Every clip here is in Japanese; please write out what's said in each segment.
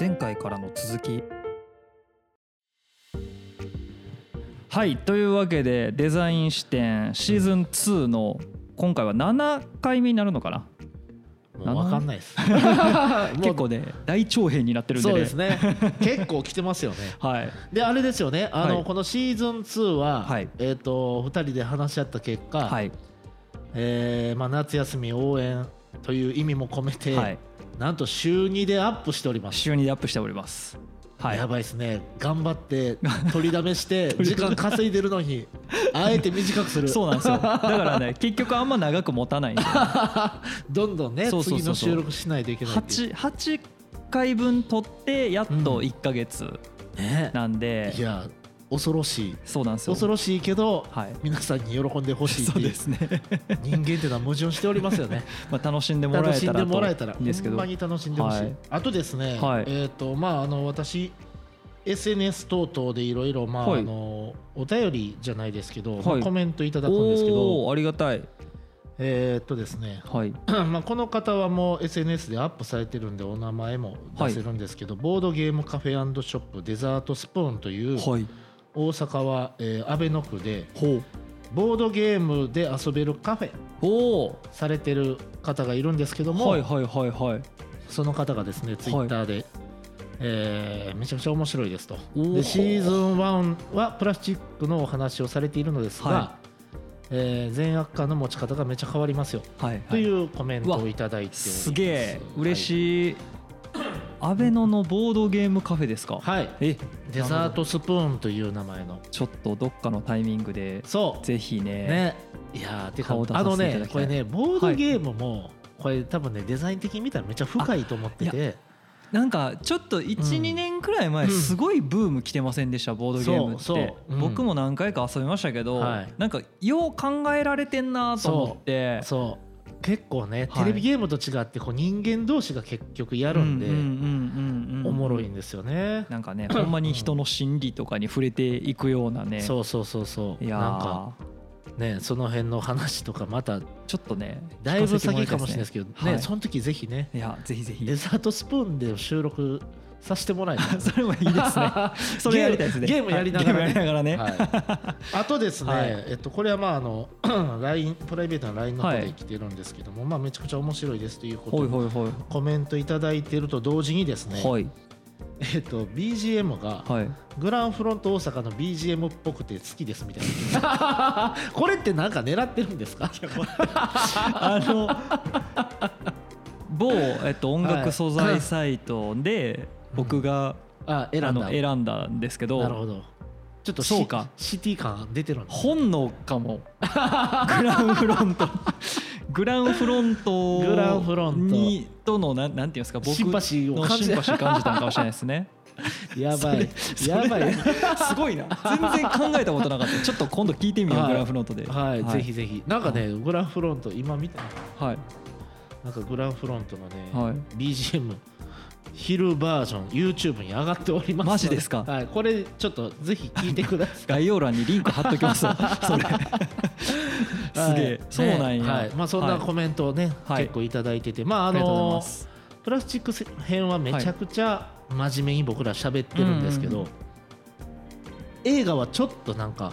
前回からの続き。はいというわけでデザイン視点シーズン2の今回は7回目になるのかな？分かんないです。結構ね大長編になってるんでね。そうですね。結構来てますよね。はい。であれですよね。あの、はい。このシーズン2は、はい。えっ、と2人で話し合った結果、はい。えーまあ、夏休み応援という意味も込めて、はいなんと週2でアップしております、週にアップしております。はい。やばいですね。頑張って 取りだめして時間稼いでるのにあえて短くする。そうなんですよ。だからね 結局あんま長く持たないんで どんどんねそう次の収録しないといけないいう。8, 8回分取ってやっと1ヶ月ね。なんで、いや恐ろしい。そうなんですよ。恐ろしいけど、はい。皆さんに喜んでほしいそうですね。人間っていうのは矛盾しておりますよね。まあ楽しんでもら楽しんでえたらともらえたらいいんですけど。ほんまに楽しんでほしい、はい。あとですね、はい。えっ、とまああの私 SNS 等々でいろいろまあ、はい。あのお便りじゃないですけど、はい。まあコメントいただくんですけどありがたい。えっ、とですねはい。まあこの方はもう SNS でアップされてるんでお名前も出せるんですけど、ボードゲームカフェショップデザートスプーンというはい大阪は、えー、阿倍野区でボードゲームで遊べるカフェおおされてる方がいるんですけども、はいはいはいはい。その方がですねツイッターで、えーめちゃくちゃ面白いですと。でシーズン1はプラスチックのお話をされているのですが、はえー善悪感の持ち方がめちゃ変わりますよ、はいとはい。いうコメントをいただいております。すげえ。嬉い、しいアベノのボードゲームカフェですか？はい、はいえ？デザートスプーンという名前の。ちょっとどっかのタイミングでそう。ぜひねね。いやーてかあのねこれねボードゲームも、これ多分ねデザイン的に見たらめっちゃ深いと思っていてなんかちょっと12、うん年くらい前うんすごいブーム来てませんでしたボードゲームって。そうそう。うん。僕も何回か遊びましたけど、はい。なんかよう考えられてんなと思って。そう結構ねはい。テレビゲームと違ってこう人間同士が結局やるんで、おもろいんですよね。なんかねほんまに人の心理とかに触れていくようなね。そうそうそうそう。いやなんかーねその辺の話とかまたちょっとねだいぶ先かもしれないですけどね、はいその時ぜひねいやぜひぜひ。デザートスプーンで収録させてもらいたい。それもいいですね。それやりたいですね。ゲームやりながらね。はい。ゲームやりながらね、はい、あとですね、はい。えっと、これはまああの LINE プライベートな LINE の方で来てるんですけども、まあ、めちゃくちゃ面白いですということほいでほいほい。コメントいただいてると同時にですね、はい。えっと、BGM がはい。グランフロント大阪の BGM っぽくて好きですみたいな。これってなんか狙ってるんですか？あの某、えっと、音楽素材サイトで僕が、あ選んだ。選んだんですけどなるほど。ちょっとシそうか。シティ感出てる本能かも。グランフロント。グランフロントグランフロント。にとのなんなんていうんですか僕シンパシーをの感じたのかもしれないですね。やばい。やばい。すごいな。全然考えたことなかった。ちょっと今度聞いてみよう、はい。グランフロントで。はい、ぜひぜひ。なんかねグランフロント今見た？はい。なんかグランフロントのね、はい。BGM 昼バージョン YouTube に上がっておりますのマジですか？はい、これちょっとぜひ聞いてください。概要欄にリンク貼っときますわ。それ。すげえ、はいそうなんや、ねはい。まあ、そんなはい。コメントをね、はい。結構いただいてて。まああのプラスチック編はめちゃくちゃ真面目に僕ら喋ってるんですけど、映画はちょっとなんか、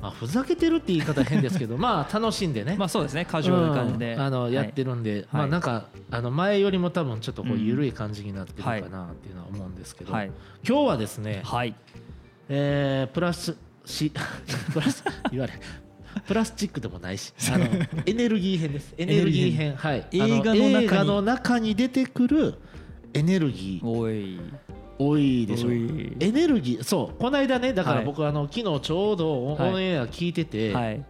まあ、ふざけてるって言い方変ですけど まあ楽しんでね、まあそうですね。カジュアルな感じで、うんあのはい。やってるんで、まあはいなんかあの前よりも多分ちょっとこううん緩い感じになってるかなっていうのは思うんですけど、はい。今日はですね、はい。えープラスし プラス言われプラスチックでもないしあの エネルギー編です。エネルギー編。はい。あ映画の中に。映画の中に出てくるエネルギー。おい多いでしょ。エネルギーそうこの間ねだからはい。僕、あの昨日ちょうどオン,、はい。エア聞いてて、はい。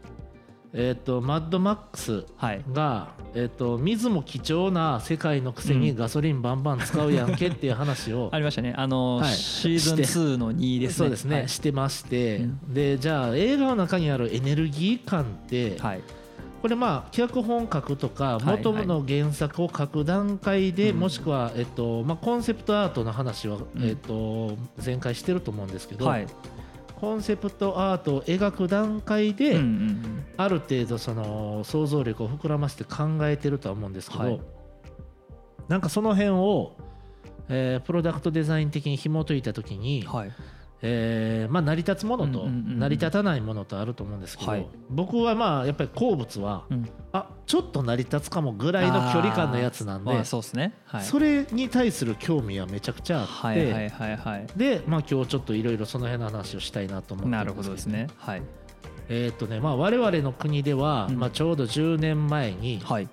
えっ、とマッドマックスはい。が、えっと水も貴重な世界のくせにうん。ガソリンバンバン使うやんけっていう話を、ありましたね。あの、はい。シーズン2の2ですね。そうですね、はい。してまして、うん。でじゃあ映画の中にあるエネルギー感って、はいこれまあ脚本書くとかはい元の原作を書く段階で、うん。もしくは、えっとまあ、コンセプトアートの話は、うん。えっと、前回してると思うんですけど、はい。コンセプトアートを描く段階で、ある程度その想像力を膨らませて考えてるとは思うんですけど、はい。なんかその辺を、えープロダクトデザイン的に紐解いた時に、はいえーまあ、成り立つものと成り立たないものとあると思うんですけど、はい。僕はまあやっぱり鉱物はうん。あちょっと成り立つかもぐらいの距離感のやつなんでまあそうですね。はい。それに対する興味はめちゃくちゃあって、はいはいはいはいで、まあ、今日ちょっといろいろその辺の話をしたいなと思ってなるほどですね。はい。えーっとねまあ、我々の国では、うん。まあ、ちょうど10年前に、はい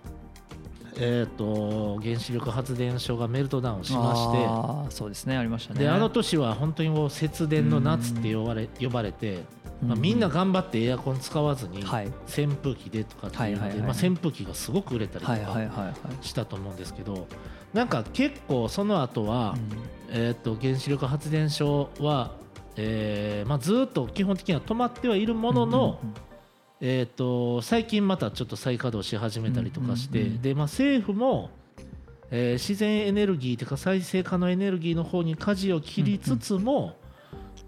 えーっと原子力発電所がメルトダウンしましてそうですねありましたね。であの年は本当にもう節電の夏って呼ばれ呼ばれて、まあ、みんな頑張ってエアコン使わずにはい。扇風機でとかっていうのでまあ扇風機がすごく売れたりとかはいしたと思うんですけどなんか結構その後は、うん。えーっと原子力発電所は、えーまあ、ずっと基本的には止まってはいるものの、うんうんえー、と最近またちょっと再稼働し始めたりとかして、うんうんうんでまあ、政府も、えー自然エネルギーというか再生可能エネルギーの方に舵を切りつつも、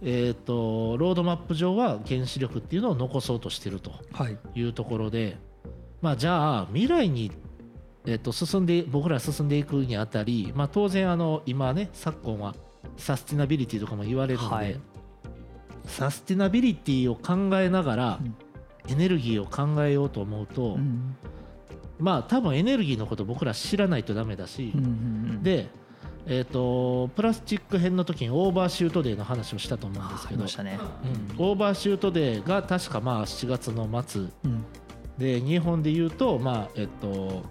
えー、とロードマップ上は原子力っていうのを残そうとしてるとはい。いうところで、まあ、じゃあ未来に、えー、と進んで僕ら進んでいくにあたり、まあ、当然あの今ね昨今はサステナビリティとかも言われるので、はい。サステナビリティを考えながら、うんエネルギーを考えようと思うと、うん。まあ多分エネルギーのこと僕ら知らないとダメだし、うんうんうん。で、えー、とプラスチック編の時にオーバーシュートデーの話をしたと思うんですけどありましたね。うん。オーバーシュートデーが確かまあ7月の末うん。で日本で言うとまあえっと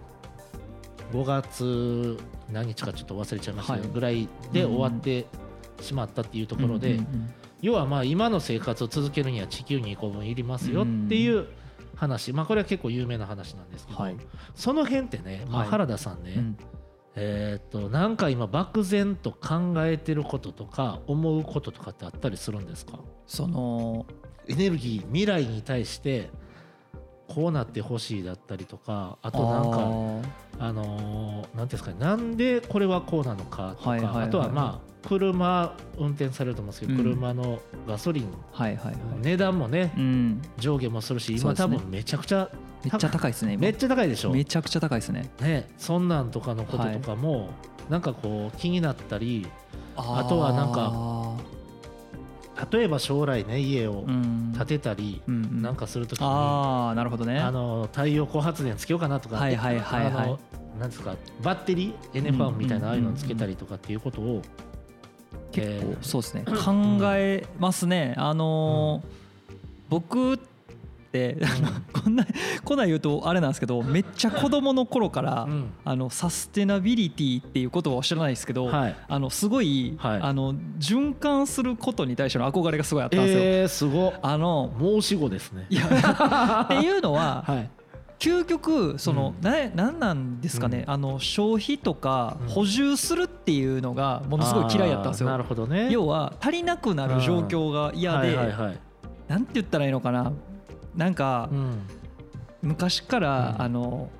5月何日かちょっと忘れちゃいましたぐらいで終わってしまったっていうところで、うんうん要はまあ今の生活を続けるには地球2個分いりますよっていう話、まあこれは結構有名な話なんですけど、はい。その辺ってね、まあ、はい。原田さんね、うん。えーっとなんか今漠然と考えてることとか思うこととかってあったりするんですか？そのエネルギー未来に対してこうなってほしいだったりとかあとなんかあのーなんていうんですかねなんでこれはこうなのかとか、はいはいはい。あとはまあ車運転されると思うんですけど、うん。車のガソリンはいはいはい。値段もねうん。上下もするし今多分めちゃくちゃめっちゃ高い。ですね今。めっちゃ高いでしょ。めちゃくちゃ高いですね。ねそんなんとかのこととかもなんかこう気になったりあとはなんか例えば将来ね家をうん。建てたりなんかするときにああなるほどね。あの太陽光発電つけようかなとかはいはいはいはい。なんですかバッテリーエネファンみたいなああいうのつけたりとかっていうことを結え構そうですね。考えますね。あのー僕ってこんなこんなん言うとあれなんですけど めっちゃ子供の頃からうん。あのサステナビリティっていう言葉を知らないですけどはい。あのすごいはい。あの循環することに対しての憧れがすごいあったんですよ。えー、すごっ。あの申し子ですね。いやっていうのは はい。究極その、うななんなんですかね、うん。あの消費とかうん。補充するっていうのがものすごい嫌いやったんですよ。なるほどね。要は足りなくなる状況が嫌で、はいはいはい。なんて言ったらいいのかななんかうん。昔から、うん。あの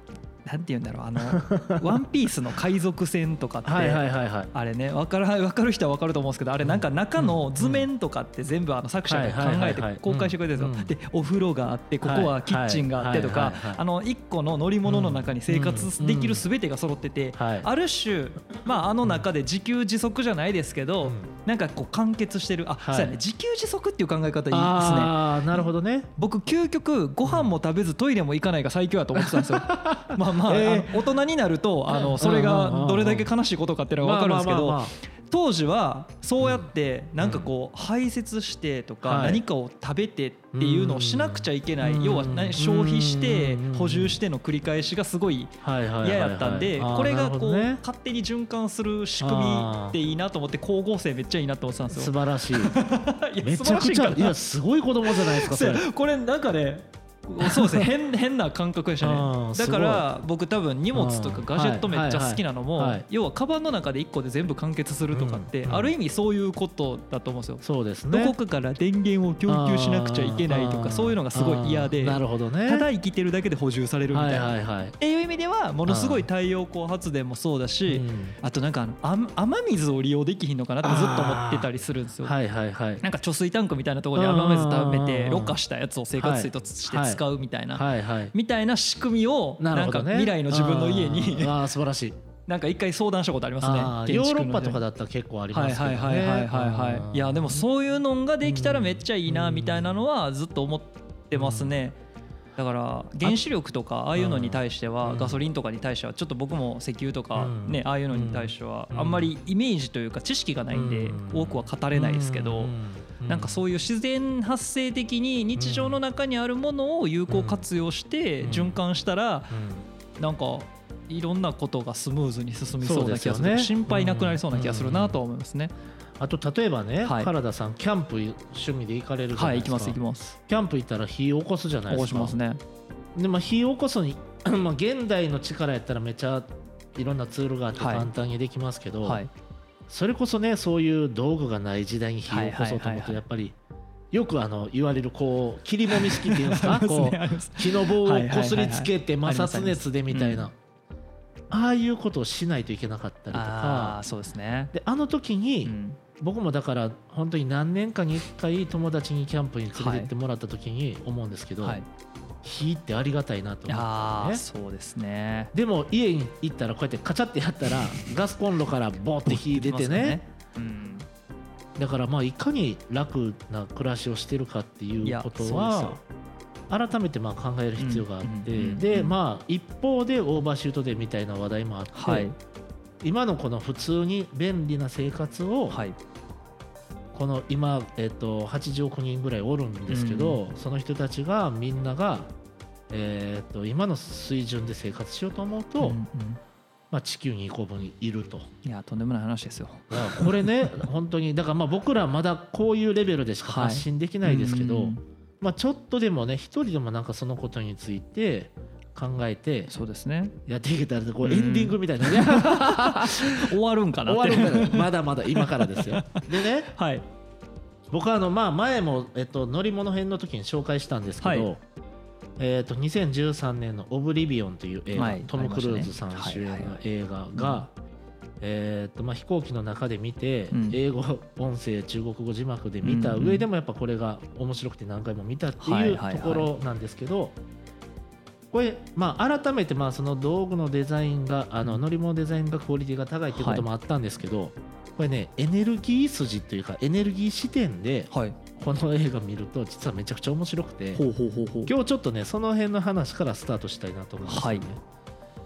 なんて言うんだろうあの「ワンピースの海賊船とかって、はいはいはいはい。あれね分から分かる人は分かると思うんですけどあれなんか中の図面とかって全部あの作者が考えて公開してくれてるんですよ。うん。でお風呂があってここはキッチンがあってとかあの一個の乗り物の中に生活できる全てが揃っててはい。ある種まああの中で自給自足じゃないですけどうん。なんかこう完結してる。あはい。そうやね。自給自足っていう考え方いいですね。ああなるほどね。僕究極ご飯も食べずトイレも行かないが最強やと思ってたんですよ。まあまあ,、大人になるとあのそれがどれだけ悲しいことかっていうのが分かるんですけど当時はそうやってなんかこう排泄してとかはい。何かを食べてっていうのをしなくちゃいけなうん。い要は何消費してうん補充しての繰り返しがすごい嫌やったんでこれがこう勝手に循環する仕組みっていいなと思って光合成めっちゃいいなと思ってたんですよ。素晴らしい。いやめ素ちゃくちゃいやすごい子供じゃないですか これなんかねそうですね。変 変な感覚でしたうんねだから僕多分荷物とかガジェットめっちゃ好きなのも要はカバンの中で1個で全部完結するとかってうんある意味そういうことだと思うんですよ。そうですね。どこかから電源を供給しなくちゃいけないとかそういうのがすごい嫌であー。なるほどね。ただ生きてるだけで補充されるみたいな。っていう意味ではものすごい太陽光発電もそうだしうん。あとなんかあの雨雨水を利用できひんのかなってずっと思ってたりするんですよ。はいはいはい。なんか貯水タンクみたいなところに雨水溜めてうん。ろ過したやつを生活水としてはい使うみたいなはいはい。みたいな仕組みをなんか未来の自分の家にあーあー素晴らしい。なんか一回相談したことありますねヨーロッパとかだったら結構ありはいますけどね。はいはいはいはいはいい。やでもそういうのができたらめっちゃいいなうんみたいなのはずっと思ってますね。だから原子力とかああいうのに対してうん。はガソリンとかに対してはちょっと僕も石油とかうん。ねああいうのに対してはうん。あんまりイメージというか知識がないんでうん。多くは語れないですけどなんかそういう自然発生的に日常の中にあるものを有効活用してうん。循環したらうん。なんかいろんなことがスムーズに進みそうな気がする。心配なくなりそうな気がするなとは思いますね。あと例えばね、はい。原田さんキャンプ趣味で行かれるじゃないですか、はい行きます行きます。キャンプ行ったら火起こすじゃない起ですか。こしますね。でまあ火起こすに まあ現代の力やったらめっちゃいろんなツールがあってはい。簡単にできますけど、はいそれこそねそういう道具がない時代に火を起こそうと思うはいはい。はいはいとやっぱりよくあの言われるこう切りもみ式っていうんですか？ありますこう木の棒をはいはいはいはいこすりつけて摩擦熱でみたいな。ああいうことをしないといけなかったりとあか。あそうですね。であの時に、うん。僕もだから本当に何年かに1回友達にキャンプに連れてってもらった時に思うんですけど、はい火ってありがたいなと思っね、そうですね。でも家に行ったらこうやってカチャってやったらガスコンロからボーって火出てね。うん。だからまあいかに楽な暮らしをしてるかっていうことは改めてまあ考える必要があって、うんうんうん。でまあ一方でオーバーシュートでみたいな話題もあって、はい。今のこの普通に便利な生活をはいこの今、えっと80億人ぐらいおるんですけど、その人たちがみんなが、えっと今の水準で生活しようと思うと、うんうん。まあ、地球に1個分いると。いやとんでもない話ですよ。これね 本当にだからまあ僕らまだこういうレベルでしかはい。発信できないですけど、うん。まあ、ちょっとでもね一人でもなんかそのことについて考えてそうですね。やっていけたらこううん。エンディングみたいなね。終わるんかな終わるからまだまだ今からですよ。でねはい。僕はあのまあ前も、えっと、乗り物編の時に紹介したんですけど、はい。えっと2013年の「オブリビオン」という映画、はい。トム・クルーズさん主演の映画が、えっとまあ、飛行機の中で見て、うん。英語音声中国語字幕で見た上でもやっぱこれが面白くて何回も見たっていうところなんですけど。これまあ、改めてまあその道具のデザインがあの乗り物デザインがクオリティが高いっていうこともあったんですけど、これねエネルギー筋というかエネルギー視点ではい。この映画見ると実はめちゃくちゃ面白くてほうほうほうほう。今日ちょっとねその辺の話からスタートしたいなと思います、ね。はい。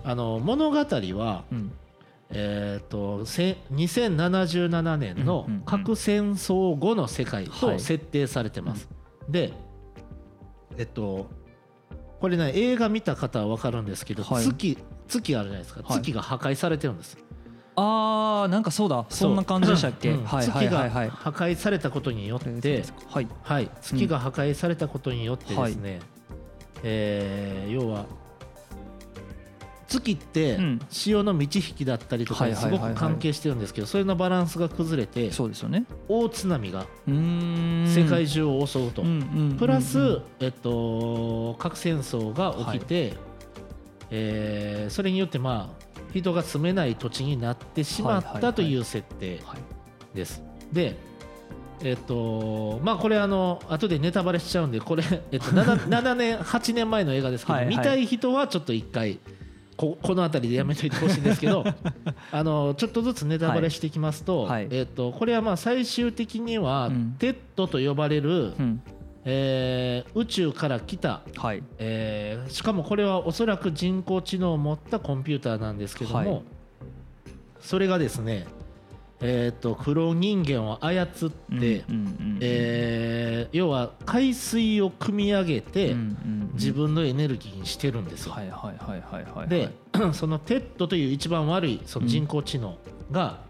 あの物語は、うん。えー、とせ2077年の核戦争後の世界はい。と設定されてます、でえっとこれね映画見た方は分かるんですけど、はい。月月あるじゃないですか、はい。月が破壊されてるんです。あーなんかそうだ。そんな感じでしたっけ？うん。はいはいはい月がはい破壊されたことによって、はい。はい、月が破壊されたことによってですね、えー要は月ってうん。潮の満ち引きだったりとかにすごく関係してるんですけどそれのバランスが崩れてそうですよね。大津波が世界中を襲うと。プラス、えっと、核戦争が起きて、えーそれによってまあ人が住めない土地になってしまったという設定はい。です。でえっとまあこれあの後でネタバレしちゃうんでこれ、えっと、7, 7年8年前の映画ですけど見たい人はちょっと一回ここの辺りでやめといてほしいんですけど あのちょっとずつネタバレしていきますと,、はい。えっとこれはまあ最終的には、うん。テッドと呼ばれる、うん。えー宇宙から来た、はい。えーしかもこれはおそらく人工知能を持ったコンピューターなんですけども、はい。それがですね、えー、とクローン人間を操って、えー要は海水を汲み上げて、自分のエネルギーにしてるんですよ。はいはいはいはいはいで、そのテッドという一番悪いその人工知能が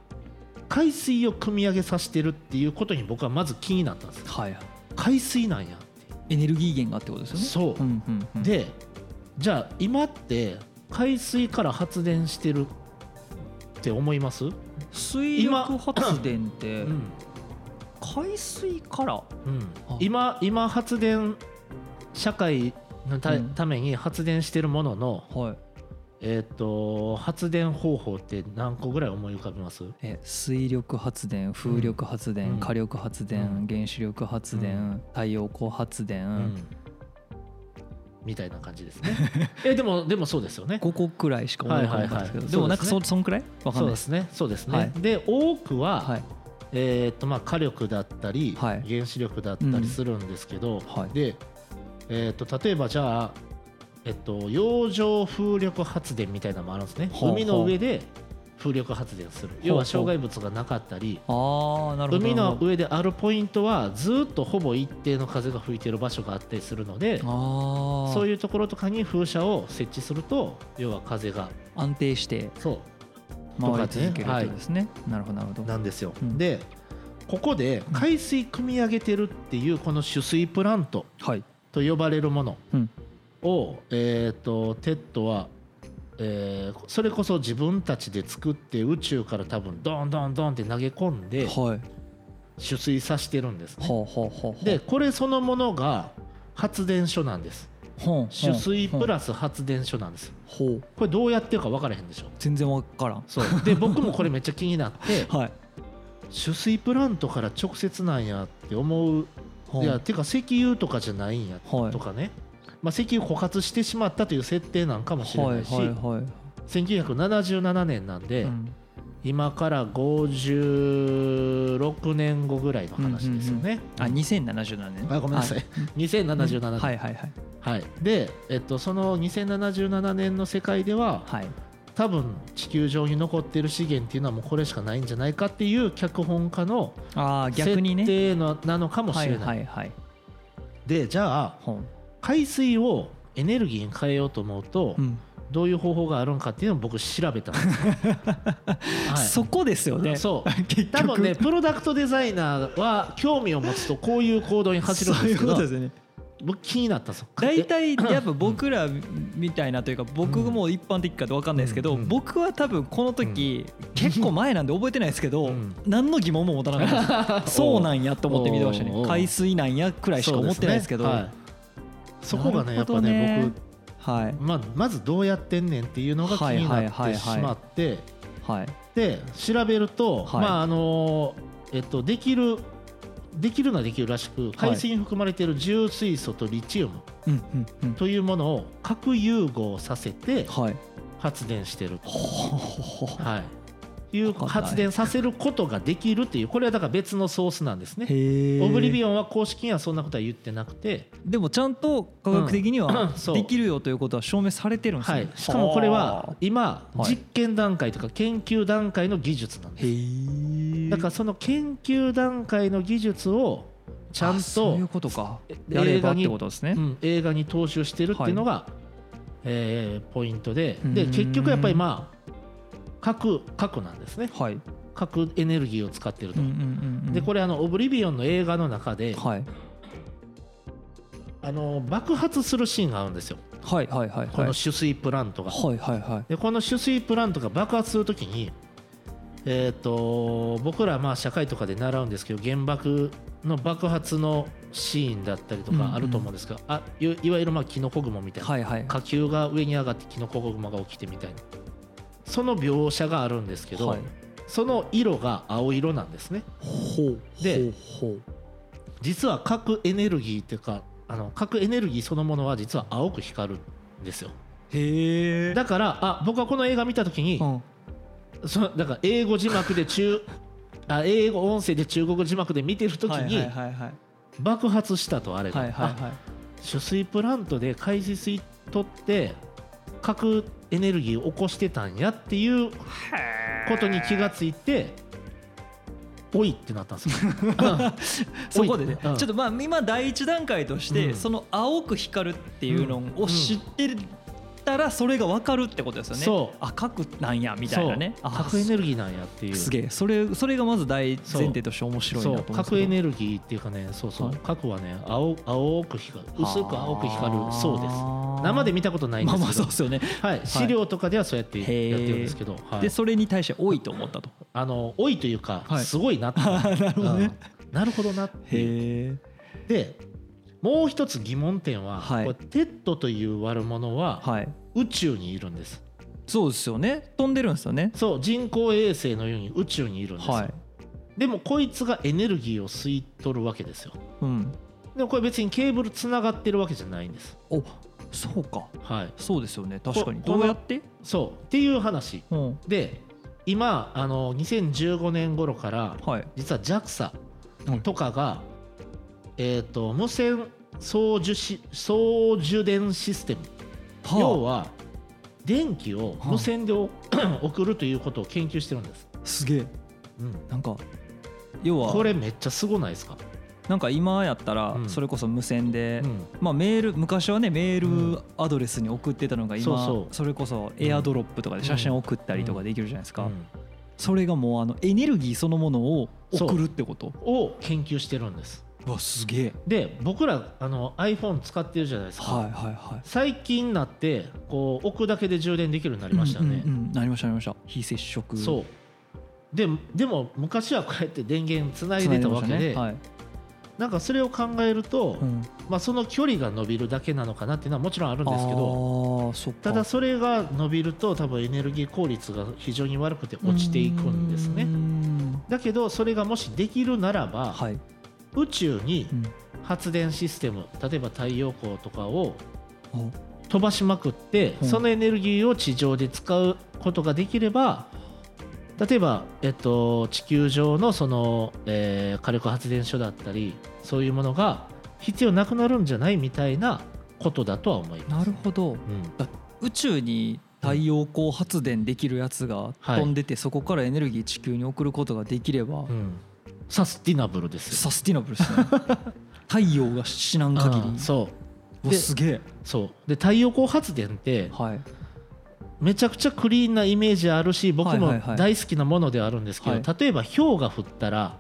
海水を汲み上げさせてるっていうことに僕はまず気になったんですはい海水なんやエネルギー源がってことですよね。そう。うんうんうん。でじゃあ今って海水から発電してるって思います、水力発電ってうん。海水から？今今発電社会のた,、めに発電してるものの、はい。えー、と発電方法って何個ぐらい思い浮かびます？え水力発電風力発電、うん。火力発電、うん。原子力発電、うん。太陽光発電、うんみたいな感じですね。えでもでもそうですよね。5個くらいしか思い浮かばなかったですけど、でもなんかそそんくらい？わかんそうでないですすね。そうですね、はい。で多くは、はい。えーっとまあ火力だったり、はい。原子力だったりするんですけど、はい。で、えーっと例えばじゃあ、えっと、洋上風力発電みたいなのもあるんですね。海の上で風力発電する。要は障害物がなかったりああなるほど海の上であるポイントはずっとほぼ一定の風が吹いてる場所があったりするのでそういうところとかに風車を設置すると要は風が安定してそう。回り続けるとですね。なるほどなるほど。なんですよ、うん。でここで海水汲み上げてるっていうこの取水プラントはい。と呼ばれるものうん。を、えー、とテッドは、えーそれこそ自分たちで作って宇宙から多分ドンドンドンって投げ込んではい。取水させてるんですね。でこれそのものが発電所なんです。取水プスラス発電所なんです。これどうやってるか分からへんでしょ？全然わからん。そう。で僕もこれめっちゃ気になって はい。取水プラントから直接なんやって思う。いやてか石油とかじゃないんやはい。とかね、まあ、石油枯渇してしまったという設定なんかもしれはいないし、はいはい1977年なんで、うん。今から56年後ぐらいの話ですよね。あ2077年。あごめんなさい。は2077年、はいはいはい。はい。で、えっと、その2077年の世界でははい。多分地球上に残っている資源っていうのはもうこれしかないんじゃないかっていう脚本家のああ逆設にね。定のなのかもしはいれない。はいはいでじゃあ海水をエネルギーに変えようと思うと、うん。どういう方法があるのかっていうのを僕調べたんですよ、はい。そこですよね。そう。多分ねプロダクトデザイナーは興味を持つとこういう行動に走るんそういうですけどことですよね。僕気になった大体 やっぱ僕らみたいなというか僕も一般的かど分かんないですけどうん。僕は多分この時結構前なんで覚えてないですけどうん。何の疑問も持たなかったそうなんやと思って見てましたね。海水なんやくらいしか思ってないですけどはそこがねなるほどやっぱね。ね僕い。まあまずどうやってんねんっていうのが気になってしまって。はい。で調べるとはい。まああのえっとできるできるのはできるらしく海水に含まれている重水素とリチウムうんうんうん。というものを核融合させてはい。発電してる。と、ほほほほ。はい、いう発電させることができるっていうこれはだから別のソースなんですね。オブリビオンは公式にはそんなことは言ってなくて、でもちゃんと科学的にうんはできるよということは証明されてるんですね。はい、しかもこれは今はい。実験段階とか研究段階の技術なんです。だからその研究段階の技術をちゃんとそういうことか。えやればっ映画にてことですね。うん、映画に踏襲してるっていうのが、えーポイントで。でうん。結局やっぱりまあ核核なんですね。はい。核エネルギーを使ってると。うんうんうんうん。でこれあのオブリビオンの映画の中ではい。あの爆発するシーンがあるんですよ。はいはいはいこはい。の取水プラントが。はいはいはい。でこの取水プラントが爆発するときに、えー、と僕らまあ社会とかで習うんですけど原爆の爆発のシーンだったりとうんうん。かあると思うんですが、あいいわゆるまあキノコ雲みたいな、はいはい。火球が上に上がってキノコ雲が起きてみたいなその描写があるんですけど、はい。その色が青色なんですね。ほうでほうほ実は核エネルギーっていうかあの核エネルギーそのものは実は青く光るんですよ。うへえだからあ僕はこの映画見た時に、うん。そのだから英語字幕で中 あ英語音声で中国字幕で見てる時に爆発したとあれが、はいはいあはい。取水プラントで海水取って核エネルギーを起こしてたんやっていうことに気がついておいってなったんですよ。そこでね、うん。ちょっとまあ今第一段階として、うん。その青く光るっていうのを知ってたらそれが分かるってことですよね。そう。あ核なんやみたいなね。核エネルギーなんやっていう。すげえ。それそれがまず大前提として面白いなと思う。ん。核エネルギーっていうかねそうそう、はい核はね青青く光る薄く青く光るそうです生で見たことないんでまあすけど、まあそうですよね。はい、資料とかではそうやってやってるんですけど、はいでそれに対して多いと思ったと。あの多いというか、はいすごいなってなるほどね。うんなるほどなって。でもう一つ疑問点は、はいこれテッドという悪者ははい。宇宙にいるんですそうですよね。飛んでるんですよね。そう人工衛星のように宇宙にいるんですよ、はい。でもこいつがエネルギーを吸い取るわけですようん。でもこれ別にケーブルつながってるわけじゃないんですおそうか。はい。そうですよね。確かに。こどうやって？そう。っていう話。うん。で今あの2015年頃からはい。実は JAXA うん。とかが、えー、と無線送受し送受電システム。要はは電気を無線でお 送るということを研究してるんです、あすげえ。うん。なんか要は。これめっちゃすごないですか、なんか今やったらうん。それこそ無線で、うん。まあメール昔はねメーうん。ルアドレスに送ってたのが今、それこそエアドロップとかで写真送ったりとかできるじゃないですか、うん。それがもうあのエネルギーそのものを送るってこと？を研究してるんです。うわすげえ。で僕らあの iPhone 使ってるじゃないですか、はいはいはい。最近になってこう置くだけで充電できるようになりましたよね、うんうんうん。なりましたなりました。非接触。そう。ででも昔はこうやって電源つないででたわけで、ね。はいなんかそれを考えると、うん。まあ、その距離が伸びるだけなのかなっていうのはもちろんあるんですけどただそれが伸びると多分エネルギー効率が非常に悪くて落ちていくんですうねん。だけどそれがもしできるならば、はい、宇宙にうん。発電システム例えば太陽光とかをお飛ばしまくって、うん。そのエネルギーを地上で使うことができれば例えば、えっと、地球上のその、えー火力発電所だったりそういうものが必要なくなるんじゃないみたいなことだとは思います。なるほど。うん。宇宙に太陽光発電できるやつがはい。飛んでて、そこからエネルギー地球に送ることができれば、うん。サスティナブルですよ。サスティナブルですね。太陽が死なん限り。そう。すげえ。そう。で太陽光発電ってはいめちゃくちゃクリーンなイメージあるし僕もはいはい。はい大好きなものではあるんですけど、はい。例えば氷が降ったら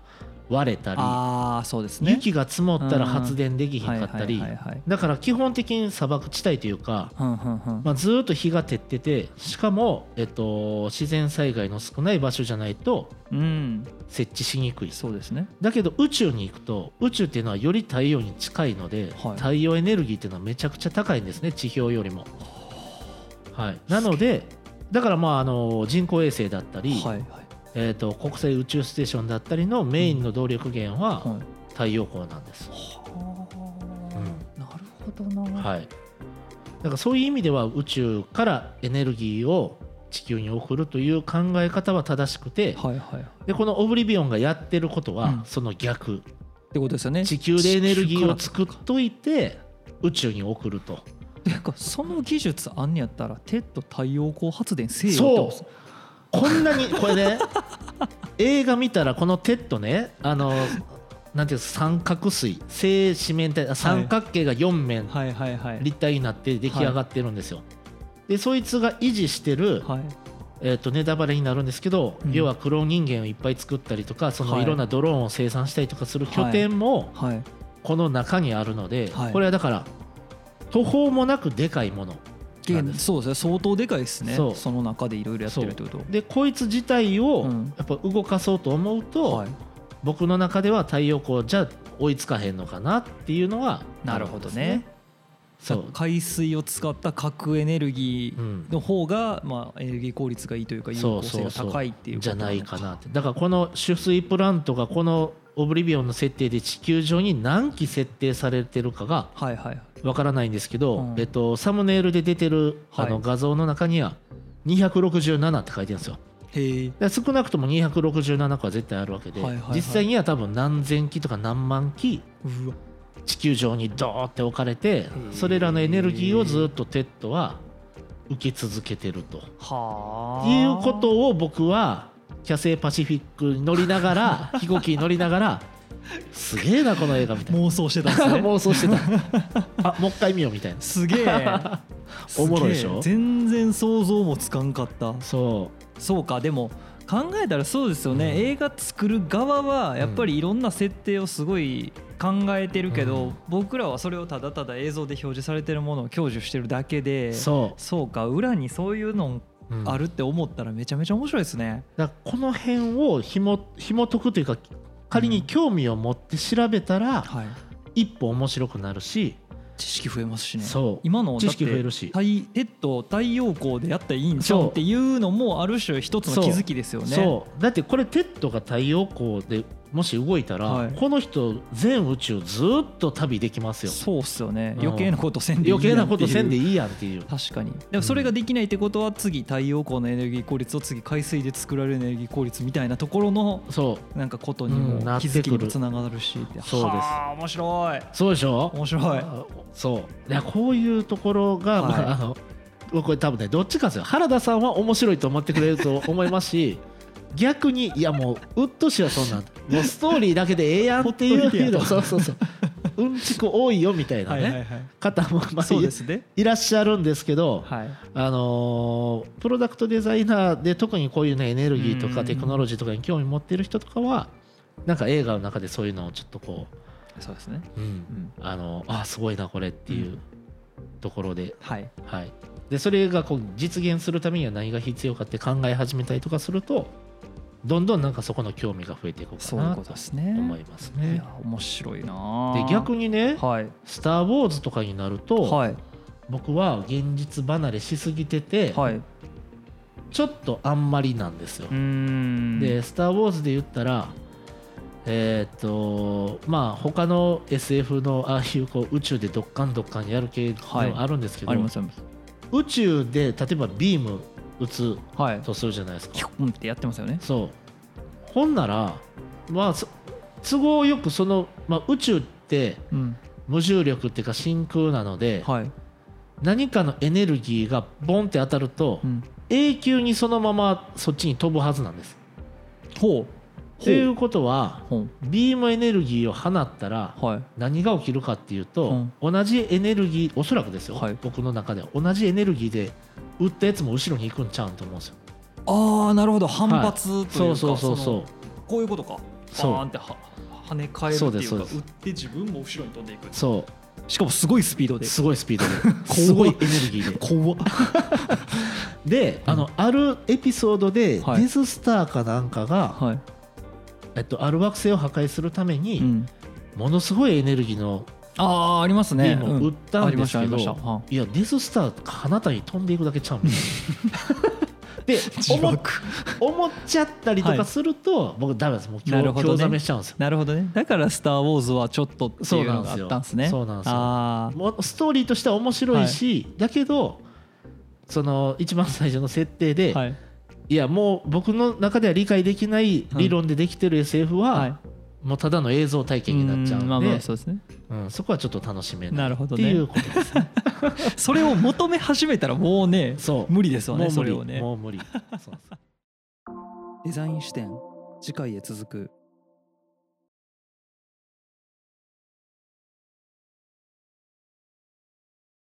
割れたり、ああそうですね。雪が積もったら発電できひんかったりはいはいはいはいだから基本的に砂漠地帯というか、まあ、ずーっと日が照っててしかも、えっと、自然災害の少ない場所じゃないとうん。設置しにくい。そうですね。だけど宇宙に行くと宇宙っていうのはより太陽に近いので、はい。太陽エネルギーっていうのはめちゃくちゃ高いんですね地表よりも。はい、なのでだからまああの人工衛星だったり、はいはい。えー、と国際宇宙ステーションだったりのメインの動力源ははい。太陽光なんです。はあ。うん。なるほどな。はい、だからそういう意味では宇宙からエネルギーを地球に送るという考え方は正しくてはいはい。っでこのオブリビオンがやってることはうん。その逆、てことですよね。地球でエネルギーを地作っといて宇宙に送るとてかその技術あんねやったらテッド太陽光発電せえよそう。こんなにこれね 映画見たらこのテッドねあのなんていうの三角錐。正四面体あ三角形が4面。はいはいはい。立体になって出来上がってるんですよ。でそいつが維持してる、はい。えー、とネタバレになるんですけど、うん。要はクローン人間をいっぱい作ったりとかそのはい。いろんなドローンを生産したりとかする拠点もはい。この中にあるので、はい。これはだから途方もなくでかいもの。そうですね。相当でかいですね。その中でいろいろやってるってことでこいつ自体をうん。やっぱ動かそうと思うと、はい。僕の中では太陽光じゃ追いつかへんのかなっていうのはなるほどね。そう、海水を使った核エネルギうん。ーの方がまあエネルギー効率がいいというか有効性が高いっていうことじゃないかのなって。だからこの取水プラントがこのオブリビオンの設定で地球上に何機設定されてるかがはいはいわからないんですけど、うん。えっと、サムネイルで出てるあはい。の画像の中には267って書いてるんですよ。へ少なくとも267個は絶対あるわけで、はいはいはい。実際には多分何千機とか何万機地球上にドーって置かれてーそれらのエネルギーをずっとテッドは受け続けてると。はあ。いうことを僕はキャセイパシフィックに乗りながら 飛行機に乗りながらすげえなこの映画みたいな。妄想してたんですね。妄想してた。あもう一回見ようみたいな。すげえ。おもろいでしょ？全然想像もつかんかった。そそうか。でも考えたらそうですよね、うん。映画作る側はやっぱりいろんな設定をすごい考えてるけど、うん。僕らはそれをただただ映像で表示されてるものを享受してるだけでう。そそうか。裏にそういうのあるって思ったらめちゃめちゃ面白いですね。だからこの辺をひも紐解くというか仮に興味を持って調べたらはい、一歩面白くなるし、知識増えますしね。そう。今の知識増えるし。太テッド太陽光でやったらいいんちゃうっていうのもある種一つの気づきですよね。そう。だってこれテッドが太陽光でもし動いたら、はい。この人全宇宙ずっと旅できますよ。そうっすよね。うん。余計なことせんでいいやん余計なことせんでいいいやんっていう。確かに。でもそれができないってことは次太陽光のエネルギー効率を次海水で作られるエネルギー効率みたいなところのそう。なんかことにうんも気づきにもつながるしって。そうです。はあ面白い。そうでしょ？面白い。あそう。いやこういうところが、はい。まああのこれ多分ねどっちかですよ。原田さんは面白いと思ってくれると思いますし 逆にいやもううっとしはそんなんもうストーリーだけでええやんっていうそうそうそう。うんちく多いよみたいなね、方もまあいらっしゃるんですけど、はい。あのープロダクトデザイナーで特にこういうねエネルギーとうん。かテクノロジーとかに興味持ってる人とかはなんか映画の中でそういうのをちょっとこそうですね。あのあすごいなこれっていうところで,、はい。はい、でそれがこう実現するためには何が必要かって考え始めたりとかするとどんどんなんかそこの興味が増えていくかそういうなことですね。思いますいねや。面白いな。で逆にねはい「スター・ウォーズ」とかになると、はい。僕は現実離れしすぎてて、はい。うんちょっとあんまりなんですよ。で「スター・ウォーズ」で言ったらえーっとまあ他の SF のああいうこう宇宙でドッカンドッカンやる系はい。のあるんですけど、ありますあります。宇宙で例えばビーム打つはい。とするじゃないですか。キュッンってやってますよね。そう。ほんならまあそ都合よくその、まあ、宇宙ってうん。無重力っていうか真空なのではい。何かのエネルギーがボンって当たるとうん。永久にそのままそっちに飛ぶはずなんです。ほう。ということはほビームエネルギーを放ったらうはい。何が起きるかっていうと、同じエネルギーおそらくですよ、はい。僕の中では。同じエネルギーで打ったやつも後ろに行くんちゃうんと思うんですよ。ああなるほど。反発というか、そうそうそうそう。のこういうことか。そう。バーンっては跳ね返るっていうか打って自分も後ろに飛んでいくそしかもすごいスピードうで。すごいスピードで。すごい エネルギーで。怖っ。であのあるエピソードで、はい。デススターかなんかが、はい、えっと、ある惑星を破壊するために、うん、ものすごいエネルギーのああありますね。ビームを撃ったんですけど、いやデススター彼方に飛んでいくだけちゃうんで 思っちゃったりとかすると、僕ダメです。もうざめしちゃうんですよ。なるほどね。だから「スター・ウォーズ」はちょっとっていうのがあったんですね。そうなんですよ。あもうストーリーとしては面白いし、だけどその一番最初の設定で、い。い、やもう僕の中では理解できない理論でできてる SF は、はいもうただの映像体験になっちゃうんで、まあまあそうですね。うん、そこはちょっと楽しめなないるほどね。っていうことですね。それを求め始めたらもうねそう。無理ですわねもう無理。それをね。もう無理。そうそう デザイン視点次回へ続く